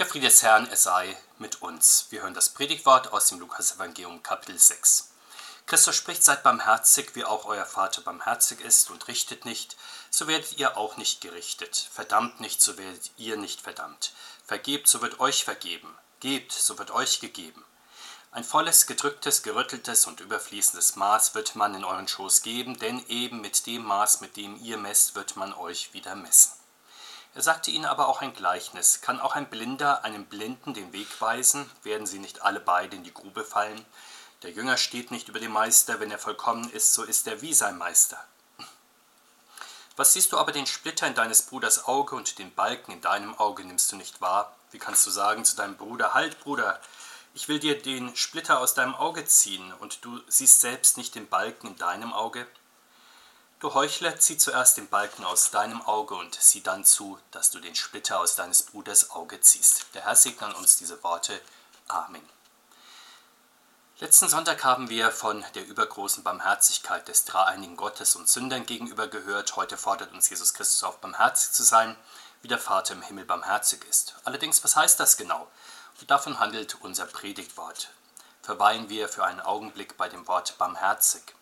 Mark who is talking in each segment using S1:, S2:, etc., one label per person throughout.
S1: Der Friede des Herrn, er sei mit uns. Wir hören das Predigtwort aus dem Lukas-Evangelium, Kapitel 6. Christus spricht, seid barmherzig, wie auch euer Vater barmherzig ist, und richtet nicht, so werdet ihr auch nicht gerichtet. Verdammt nicht, so werdet ihr nicht verdammt. Vergebt, so wird euch vergeben. Gebt, so wird euch gegeben. Ein volles, gedrücktes, gerütteltes und überfließendes Maß wird man in euren Schoß geben, denn eben mit dem Maß, mit dem ihr messt, wird man euch wieder messen. Er sagte ihnen aber auch ein Gleichnis. Kann auch ein Blinder einem Blinden den Weg weisen? Werden sie nicht alle beide in die Grube fallen? Der Jünger steht nicht über dem Meister, wenn er vollkommen ist, so ist er wie sein Meister. Was siehst du aber den Splitter in deines Bruders Auge und den Balken in deinem Auge nimmst du nicht wahr? Wie kannst du sagen zu deinem Bruder, halt Bruder, ich will dir den Splitter aus deinem Auge ziehen, und du siehst selbst nicht den Balken in deinem Auge? Du Heuchler, zieh zuerst den Balken aus deinem Auge und sieh dann zu, dass du den Splitter aus deines Bruders Auge ziehst. Der Herr segne an uns diese Worte. Amen. Letzten Sonntag haben wir von der übergroßen Barmherzigkeit des dreieinigen Gottes und Sündern gegenüber gehört. Heute fordert uns Jesus Christus auf, barmherzig zu sein, wie der Vater im Himmel barmherzig ist. Allerdings, was heißt das genau? Und davon handelt unser Predigtwort. Verweilen wir für einen Augenblick bei dem Wort barmherzig.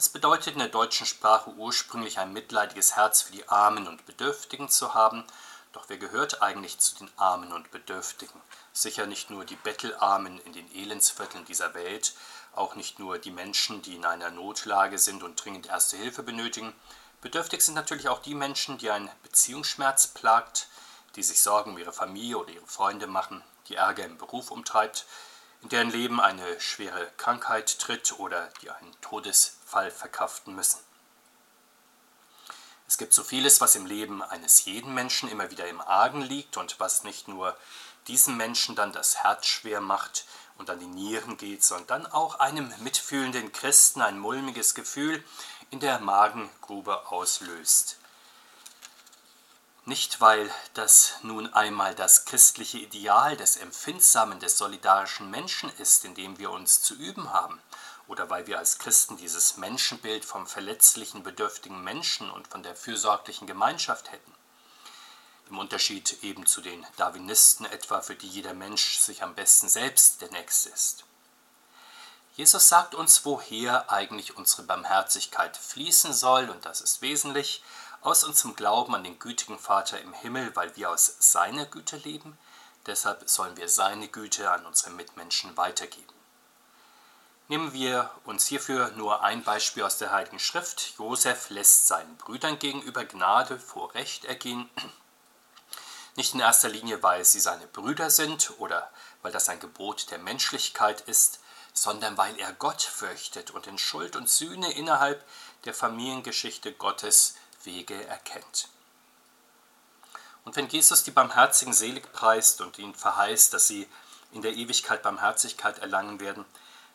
S1: Es bedeutet in der deutschen Sprache ursprünglich ein mitleidiges Herz für die Armen und Bedürftigen zu haben, doch wer gehört eigentlich zu den Armen und Bedürftigen? Sicher nicht nur die Bettelarmen in den Elendsvierteln dieser Welt, auch nicht nur die Menschen, die in einer Notlage sind und dringend erste Hilfe benötigen. Bedürftig sind natürlich auch die Menschen, die ein Beziehungsschmerz plagt, die sich Sorgen um ihre Familie oder ihre Freunde machen, die Ärger im Beruf umtreibt, in deren Leben eine schwere Krankheit tritt oder die einen Todesfall verkraften müssen. Es gibt so vieles, was im Leben eines jeden Menschen immer wieder im Argen liegt und was nicht nur diesem Menschen dann das Herz schwer macht und an die Nieren geht, sondern auch einem mitfühlenden Christen ein mulmiges Gefühl in der Magengrube auslöst. Nicht, weil das nun einmal das christliche Ideal des empfindsamen, des solidarischen Menschen ist, in dem wir uns zu üben haben, oder weil wir als Christen dieses Menschenbild vom verletzlichen, bedürftigen Menschen und von der fürsorglichen Gemeinschaft hätten. Im Unterschied eben zu den Darwinisten etwa, für die jeder Mensch sich am besten selbst der Nächste ist. Jesus sagt uns, woher eigentlich unsere Barmherzigkeit fließen soll, und das ist wesentlich, aus unserem Glauben an den gütigen Vater im Himmel, weil wir aus seiner Güte leben. Deshalb sollen wir seine Güte an unsere Mitmenschen weitergeben. Nehmen wir uns hierfür nur ein Beispiel aus der Heiligen Schrift. Josef lässt seinen Brüdern gegenüber Gnade vor Recht ergehen. Nicht in erster Linie, weil sie seine Brüder sind oder weil das ein Gebot der Menschlichkeit ist, sondern weil er Gott fürchtet und in Schuld und Sühne innerhalb der Familiengeschichte Gottes Wege erkennt. Und wenn Jesus die Barmherzigen selig preist und ihnen verheißt, dass sie in der Ewigkeit Barmherzigkeit erlangen werden,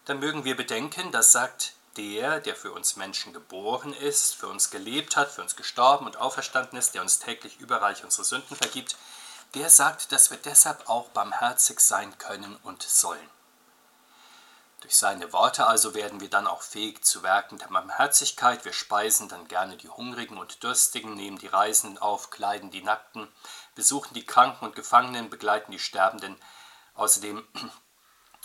S1: dann mögen wir bedenken, das sagt der, der für uns Menschen geboren ist, für uns gelebt hat, für uns gestorben und auferstanden ist, der uns täglich überreich unsere Sünden vergibt, der sagt, dass wir deshalb auch barmherzig sein können und sollen. Durch seine Worte also werden wir dann auch fähig zu Werken der Barmherzigkeit. Wir speisen dann gerne die Hungrigen und Dürstigen, nehmen die Reisenden auf, kleiden die Nackten, besuchen die Kranken und Gefangenen, begleiten die Sterbenden. Außerdem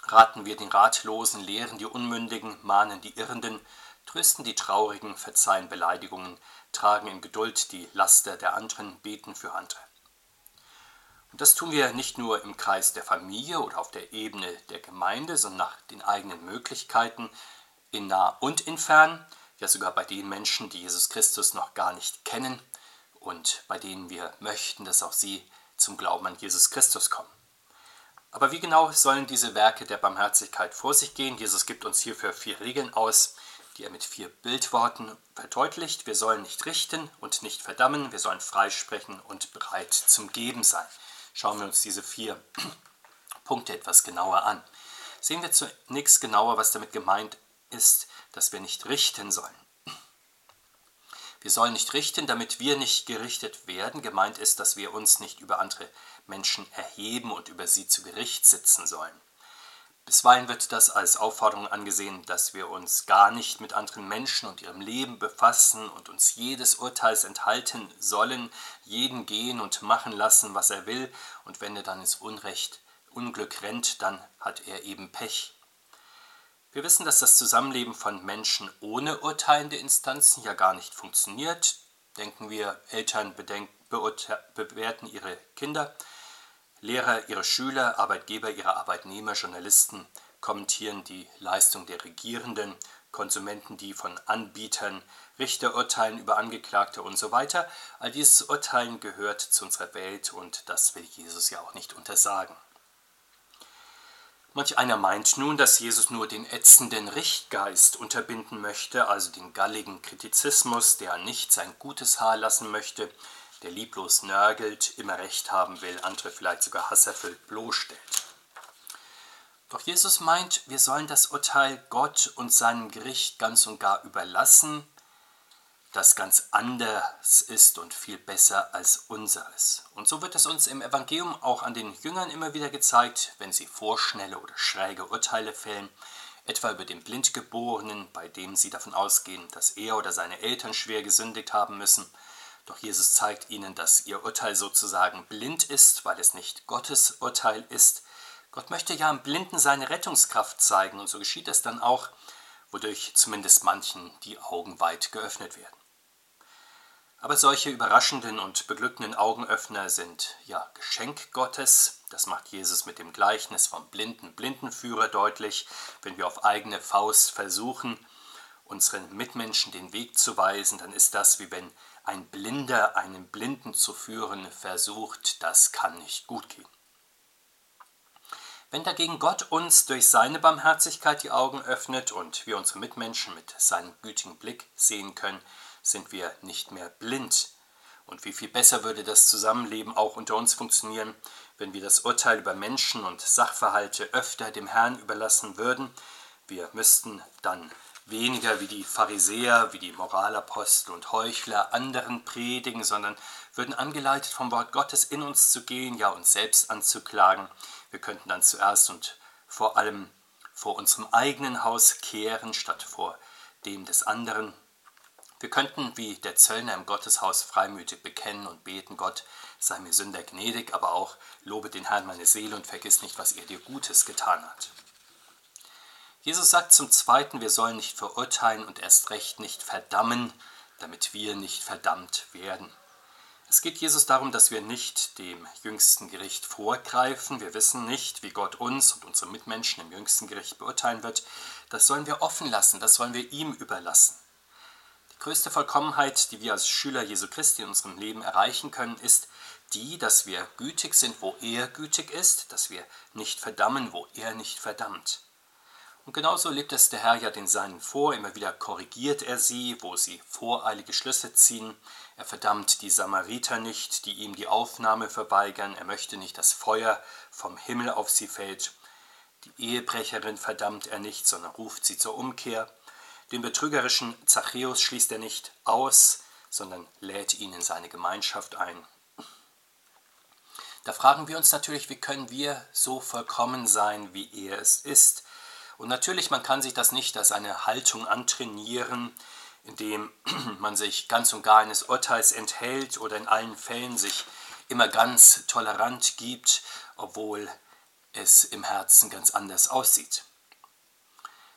S1: raten wir den Ratlosen, lehren die Unmündigen, mahnen die Irrenden, trösten die Traurigen, verzeihen Beleidigungen, tragen in Geduld die Laster der anderen, beten für andere. Und das tun wir nicht nur im Kreis der Familie oder auf der Ebene der Gemeinde, sondern nach den eigenen Möglichkeiten in nah und in fern, ja sogar bei den Menschen, die Jesus Christus noch gar nicht kennen und bei denen wir möchten, dass auch sie zum Glauben an Jesus Christus kommen. Aber wie genau sollen diese Werke der Barmherzigkeit vor sich gehen? Jesus gibt uns hierfür vier Regeln aus, die er mit vier Bildworten verdeutlicht. Wir sollen nicht richten und nicht verdammen, wir sollen freisprechen und bereit zum Geben sein schauen wir uns diese vier Punkte etwas genauer an. Sehen wir zunächst genauer, was damit gemeint ist, dass wir nicht richten sollen. Wir sollen nicht richten, damit wir nicht gerichtet werden. Gemeint ist, dass wir uns nicht über andere Menschen erheben und über sie zu Gericht sitzen sollen. Bisweilen wird das als Aufforderung angesehen, dass wir uns gar nicht mit anderen Menschen und ihrem Leben befassen und uns jedes Urteils enthalten sollen, jeden gehen und machen lassen, was er will, und wenn er dann ins Unrecht, Unglück rennt, dann hat er eben Pech. Wir wissen, dass das Zusammenleben von Menschen ohne urteilende Instanzen ja gar nicht funktioniert. Denken wir, Eltern bewerten ihre Kinder, Lehrer ihre Schüler, Arbeitgeber ihre Arbeitnehmer, Journalisten kommentieren die Leistung der Regierenden, Konsumenten die von Anbietern, Richter urteilen über Angeklagte und so weiter. All dieses Urteilen gehört zu unserer Welt und das will Jesus ja auch nicht untersagen. Manch einer meint nun, dass Jesus nur den ätzenden Richtgeist unterbinden möchte, also den galligen Kritizismus, der nicht sein gutes Haar lassen möchte, der lieblos nörgelt, immer recht haben will, andere vielleicht sogar hasserfüllt bloßstellt. Doch Jesus meint, wir sollen das Urteil Gott und seinem Gericht ganz und gar überlassen, das ganz anders ist und viel besser als unseres. Und so wird es uns im Evangelium auch an den Jüngern immer wieder gezeigt, wenn sie vorschnelle oder schräge Urteile fällen, etwa über den Blindgeborenen, bei dem sie davon ausgehen, dass er oder seine Eltern schwer gesündigt haben müssen, doch Jesus zeigt ihnen, dass ihr Urteil sozusagen blind ist, weil es nicht Gottes Urteil ist. Gott möchte ja im Blinden seine Rettungskraft zeigen und so geschieht es dann auch, wodurch zumindest manchen die Augen weit geöffnet werden. Aber solche überraschenden und beglückenden Augenöffner sind ja Geschenk Gottes. Das macht Jesus mit dem Gleichnis vom blinden Blindenführer deutlich. Wenn wir auf eigene Faust versuchen, unseren Mitmenschen den Weg zu weisen, dann ist das wie wenn ein Blinder einen Blinden zu führen versucht, das kann nicht gut gehen. Wenn dagegen Gott uns durch seine Barmherzigkeit die Augen öffnet und wir unsere Mitmenschen mit seinem gütigen Blick sehen können, sind wir nicht mehr blind. Und wie viel besser würde das Zusammenleben auch unter uns funktionieren, wenn wir das Urteil über Menschen und Sachverhalte öfter dem Herrn überlassen würden. Wir müssten dann weniger wie die Pharisäer, wie die Moralapostel und Heuchler anderen predigen, sondern würden angeleitet vom Wort Gottes in uns zu gehen, ja uns selbst anzuklagen. Wir könnten dann zuerst und vor allem vor unserem eigenen Haus kehren, statt vor dem des anderen. Wir könnten wie der Zöllner im Gotteshaus freimütig bekennen und beten, Gott sei mir Sünder gnädig, aber auch lobe den Herrn meine Seele und vergiss nicht, was er dir Gutes getan hat. Jesus sagt zum Zweiten, wir sollen nicht verurteilen und erst recht nicht verdammen, damit wir nicht verdammt werden. Es geht Jesus darum, dass wir nicht dem jüngsten Gericht vorgreifen. Wir wissen nicht, wie Gott uns und unsere Mitmenschen im jüngsten Gericht beurteilen wird. Das sollen wir offen lassen, das sollen wir ihm überlassen. Die größte Vollkommenheit, die wir als Schüler Jesu Christi in unserem Leben erreichen können, ist die, dass wir gütig sind, wo er gütig ist, dass wir nicht verdammen, wo er nicht verdammt. Und genauso lebt es der Herr ja den Seinen vor, immer wieder korrigiert er sie, wo sie voreilige Schlüsse ziehen. Er verdammt die Samariter nicht, die ihm die Aufnahme verweigern, er möchte nicht, dass Feuer vom Himmel auf sie fällt. Die Ehebrecherin verdammt er nicht, sondern ruft sie zur Umkehr. Den betrügerischen Zachäus schließt er nicht aus, sondern lädt ihn in seine Gemeinschaft ein. Da fragen wir uns natürlich, wie können wir so vollkommen sein, wie er es ist, und natürlich, man kann sich das nicht als eine Haltung antrainieren, indem man sich ganz und gar eines Urteils enthält oder in allen Fällen sich immer ganz tolerant gibt, obwohl es im Herzen ganz anders aussieht.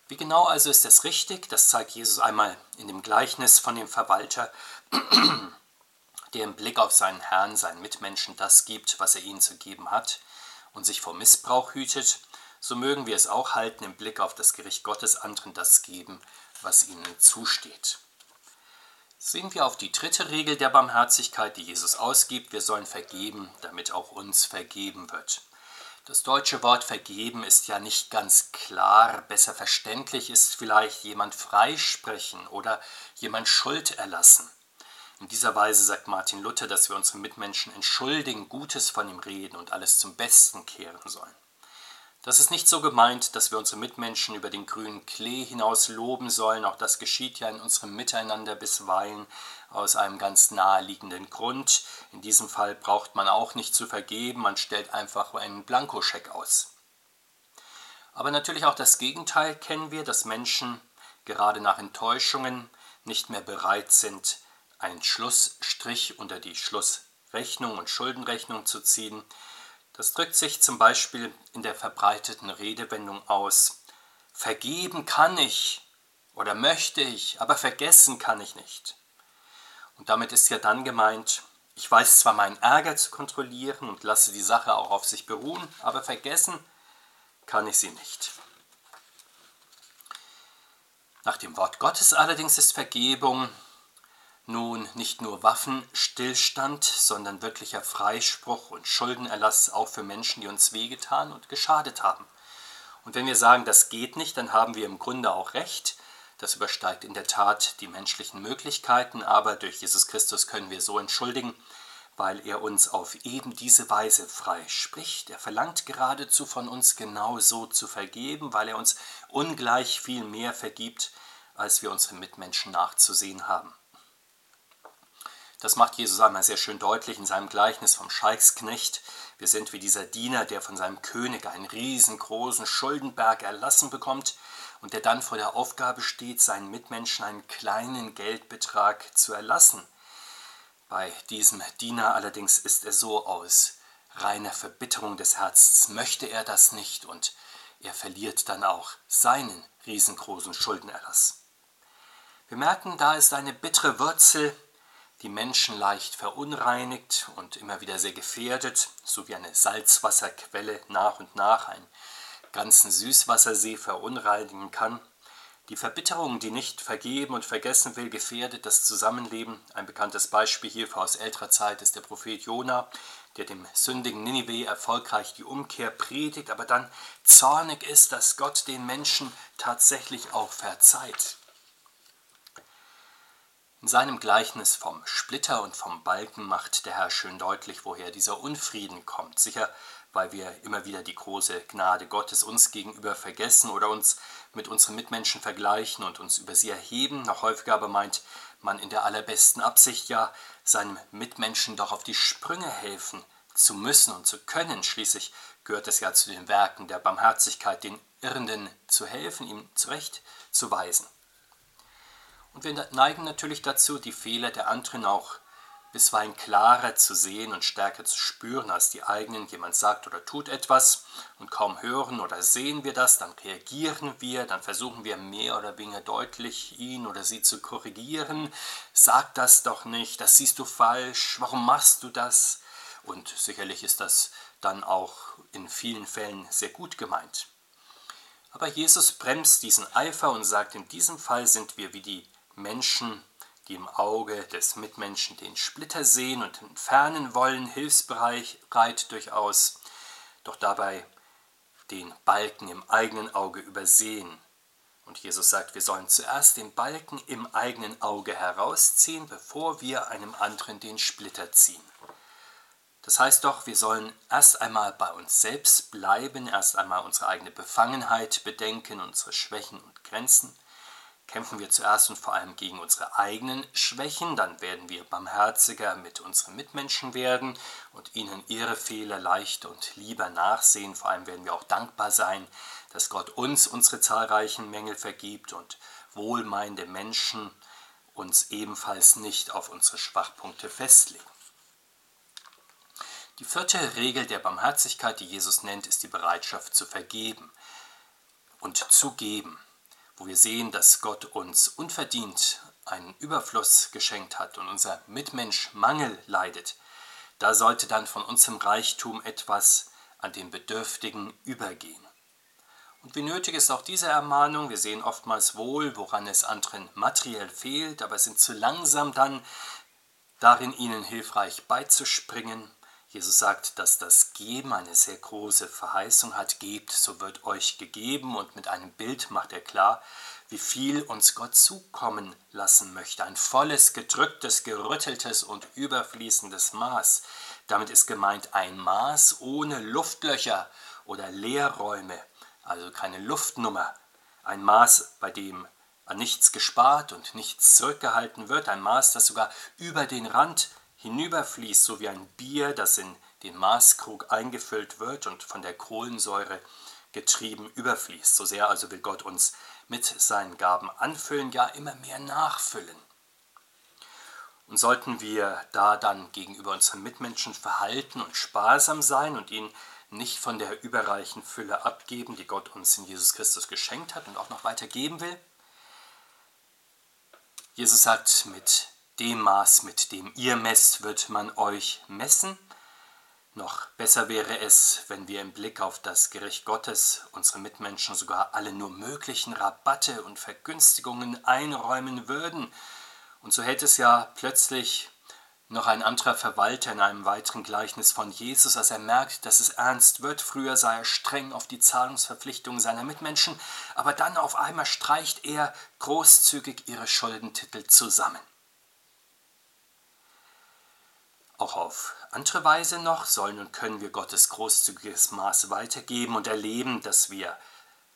S1: Wie genau also ist es richtig? Das zeigt Jesus einmal in dem Gleichnis von dem Verwalter, der im Blick auf seinen Herrn, seinen Mitmenschen das gibt, was er ihnen zu geben hat und sich vor Missbrauch hütet so mögen wir es auch halten, im Blick auf das Gericht Gottes anderen das geben, was ihnen zusteht. Sehen wir auf die dritte Regel der Barmherzigkeit, die Jesus ausgibt. Wir sollen vergeben, damit auch uns vergeben wird. Das deutsche Wort vergeben ist ja nicht ganz klar. Besser verständlich ist vielleicht jemand freisprechen oder jemand Schuld erlassen. In dieser Weise sagt Martin Luther, dass wir unsere Mitmenschen entschuldigen, Gutes von ihm reden und alles zum Besten kehren sollen. Das ist nicht so gemeint, dass wir unsere Mitmenschen über den grünen Klee hinaus loben sollen. Auch das geschieht ja in unserem Miteinander bisweilen aus einem ganz naheliegenden Grund. In diesem Fall braucht man auch nicht zu vergeben, man stellt einfach einen Blankoscheck aus. Aber natürlich auch das Gegenteil kennen wir, dass Menschen gerade nach Enttäuschungen nicht mehr bereit sind, einen Schlussstrich unter die Schlussrechnung und Schuldenrechnung zu ziehen. Das drückt sich zum Beispiel in der verbreiteten Redewendung aus, vergeben kann ich oder möchte ich, aber vergessen kann ich nicht. Und damit ist ja dann gemeint, ich weiß zwar meinen Ärger zu kontrollieren und lasse die Sache auch auf sich beruhen, aber vergessen kann ich sie nicht. Nach dem Wort Gottes allerdings ist Vergebung nun nicht nur Waffenstillstand, sondern wirklicher Freispruch und Schuldenerlass auch für Menschen, die uns wehgetan und geschadet haben. Und wenn wir sagen, das geht nicht, dann haben wir im Grunde auch recht. Das übersteigt in der Tat die menschlichen Möglichkeiten, aber durch Jesus Christus können wir so entschuldigen, weil er uns auf eben diese Weise frei spricht. Er verlangt geradezu von uns genau so zu vergeben, weil er uns ungleich viel mehr vergibt, als wir unseren Mitmenschen nachzusehen haben. Das macht Jesus einmal sehr schön deutlich in seinem Gleichnis vom Scheichsknecht. Wir sind wie dieser Diener, der von seinem König einen riesengroßen Schuldenberg erlassen bekommt und der dann vor der Aufgabe steht, seinen Mitmenschen einen kleinen Geldbetrag zu erlassen. Bei diesem Diener allerdings ist er so aus reiner Verbitterung des Herzens, möchte er das nicht und er verliert dann auch seinen riesengroßen Schuldenerlass. Wir merken, da ist eine bittere Wurzel, die Menschen leicht verunreinigt und immer wieder sehr gefährdet, so wie eine Salzwasserquelle nach und nach einen ganzen Süßwassersee verunreinigen kann. Die Verbitterung, die nicht vergeben und vergessen will, gefährdet das Zusammenleben. Ein bekanntes Beispiel hierfür aus älterer Zeit ist der Prophet Jona, der dem sündigen Ninive erfolgreich die Umkehr predigt, aber dann zornig ist, dass Gott den Menschen tatsächlich auch verzeiht. In seinem Gleichnis vom Splitter und vom Balken macht der Herr schön deutlich, woher dieser Unfrieden kommt. Sicher, weil wir immer wieder die große Gnade Gottes uns gegenüber vergessen oder uns mit unseren Mitmenschen vergleichen und uns über sie erheben. Noch häufiger aber meint man in der allerbesten Absicht ja, seinem Mitmenschen doch auf die Sprünge helfen zu müssen und zu können. Schließlich gehört es ja zu den Werken der Barmherzigkeit, den Irrenden zu helfen, ihm zurechtzuweisen. Und wir neigen natürlich dazu, die Fehler der anderen auch bisweilen klarer zu sehen und stärker zu spüren als die eigenen. Jemand sagt oder tut etwas und kaum hören oder sehen wir das, dann reagieren wir, dann versuchen wir mehr oder weniger deutlich ihn oder sie zu korrigieren. Sag das doch nicht, das siehst du falsch, warum machst du das? Und sicherlich ist das dann auch in vielen Fällen sehr gut gemeint. Aber Jesus bremst diesen Eifer und sagt, in diesem Fall sind wir wie die Menschen, die im Auge des Mitmenschen den Splitter sehen und entfernen wollen, hilfsbereit durchaus, doch dabei den Balken im eigenen Auge übersehen. Und Jesus sagt, wir sollen zuerst den Balken im eigenen Auge herausziehen, bevor wir einem anderen den Splitter ziehen. Das heißt doch, wir sollen erst einmal bei uns selbst bleiben, erst einmal unsere eigene Befangenheit bedenken, unsere Schwächen und Grenzen Kämpfen wir zuerst und vor allem gegen unsere eigenen Schwächen, dann werden wir barmherziger mit unseren Mitmenschen werden und ihnen ihre Fehler leichter und lieber nachsehen. Vor allem werden wir auch dankbar sein, dass Gott uns unsere zahlreichen Mängel vergibt und wohlmeinende Menschen uns ebenfalls nicht auf unsere Schwachpunkte festlegen. Die vierte Regel der Barmherzigkeit, die Jesus nennt, ist die Bereitschaft zu vergeben und zu geben wo wir sehen, dass Gott uns unverdient einen Überfluss geschenkt hat und unser Mitmensch Mangel leidet, da sollte dann von unserem Reichtum etwas an den Bedürftigen übergehen. Und wie nötig ist auch diese Ermahnung? Wir sehen oftmals wohl, woran es anderen materiell fehlt, aber sind zu langsam dann darin, ihnen hilfreich beizuspringen. Jesus sagt, dass das Geben eine sehr große Verheißung hat. Gebt, so wird euch gegeben. Und mit einem Bild macht er klar, wie viel uns Gott zukommen lassen möchte. Ein volles, gedrücktes, gerütteltes und überfließendes Maß. Damit ist gemeint ein Maß ohne Luftlöcher oder Leerräume, also keine Luftnummer. Ein Maß, bei dem an nichts gespart und nichts zurückgehalten wird. Ein Maß, das sogar über den Rand hinüberfließt, so wie ein Bier, das in den Maßkrug eingefüllt wird und von der Kohlensäure getrieben überfließt. So sehr also will Gott uns mit seinen Gaben anfüllen, ja immer mehr nachfüllen. Und sollten wir da dann gegenüber unseren Mitmenschen verhalten und sparsam sein und ihnen nicht von der überreichen Fülle abgeben, die Gott uns in Jesus Christus geschenkt hat und auch noch weitergeben will? Jesus sagt, mit dem Maß, mit dem ihr messt, wird man euch messen. Noch besser wäre es, wenn wir im Blick auf das Gericht Gottes unsere Mitmenschen sogar alle nur möglichen Rabatte und Vergünstigungen einräumen würden. Und so hält es ja plötzlich noch ein anderer Verwalter in einem weiteren Gleichnis von Jesus, als er merkt, dass es ernst wird. Früher sei er streng auf die Zahlungsverpflichtungen seiner Mitmenschen, aber dann auf einmal streicht er großzügig ihre Schuldentitel zusammen. Auch auf andere Weise noch sollen und können wir Gottes großzügiges Maß weitergeben und erleben, dass wir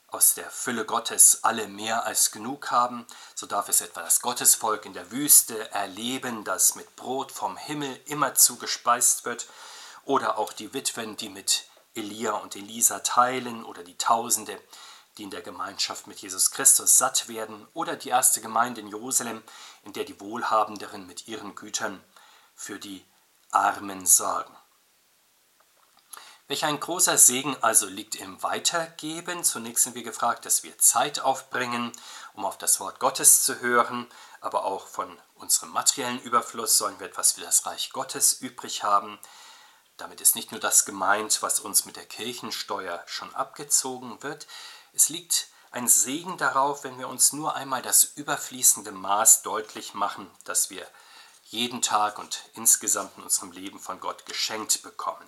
S1: aus der Fülle Gottes alle mehr als genug haben, so darf es etwa das Gottesvolk in der Wüste erleben, das mit Brot vom Himmel immerzu gespeist wird, oder auch die Witwen, die mit Elia und Elisa teilen, oder die Tausende, die in der Gemeinschaft mit Jesus Christus satt werden, oder die erste Gemeinde in Jerusalem, in der die Wohlhabenderen mit ihren Gütern für die Armen sorgen. Welch ein großer Segen also liegt im Weitergeben. Zunächst sind wir gefragt, dass wir Zeit aufbringen, um auf das Wort Gottes zu hören, aber auch von unserem materiellen Überfluss sollen wir etwas für das Reich Gottes übrig haben. Damit ist nicht nur das gemeint, was uns mit der Kirchensteuer schon abgezogen wird, es liegt ein Segen darauf, wenn wir uns nur einmal das überfließende Maß deutlich machen, das wir jeden Tag und insgesamt in unserem Leben von Gott geschenkt bekommen.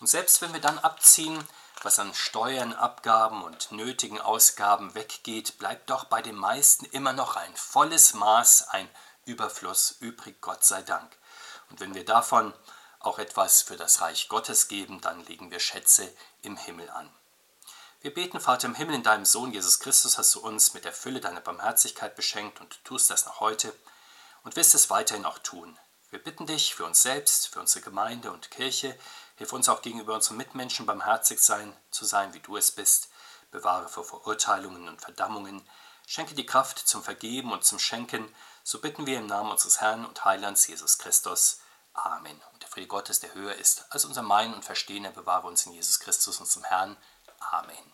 S1: Und selbst wenn wir dann abziehen, was an Steuern, Abgaben und nötigen Ausgaben weggeht, bleibt doch bei den meisten immer noch ein volles Maß, ein Überfluss übrig, Gott sei Dank. Und wenn wir davon auch etwas für das Reich Gottes geben, dann legen wir Schätze im Himmel an. Wir beten, Vater im Himmel, in deinem Sohn Jesus Christus hast du uns mit der Fülle deiner Barmherzigkeit beschenkt und tust das noch heute und wirst es weiterhin auch tun. Wir bitten dich für uns selbst, für unsere Gemeinde und Kirche, hilf uns auch gegenüber unseren Mitmenschen barmherzig sein, zu sein, wie du es bist, bewahre vor Verurteilungen und Verdammungen, schenke die Kraft zum Vergeben und zum Schenken, so bitten wir im Namen unseres Herrn und Heilands Jesus Christus. Amen. Und der Friede Gottes, der höher ist als unser Meinen und Verstehen, er bewahre uns in Jesus Christus, unserem Herrn. Amen.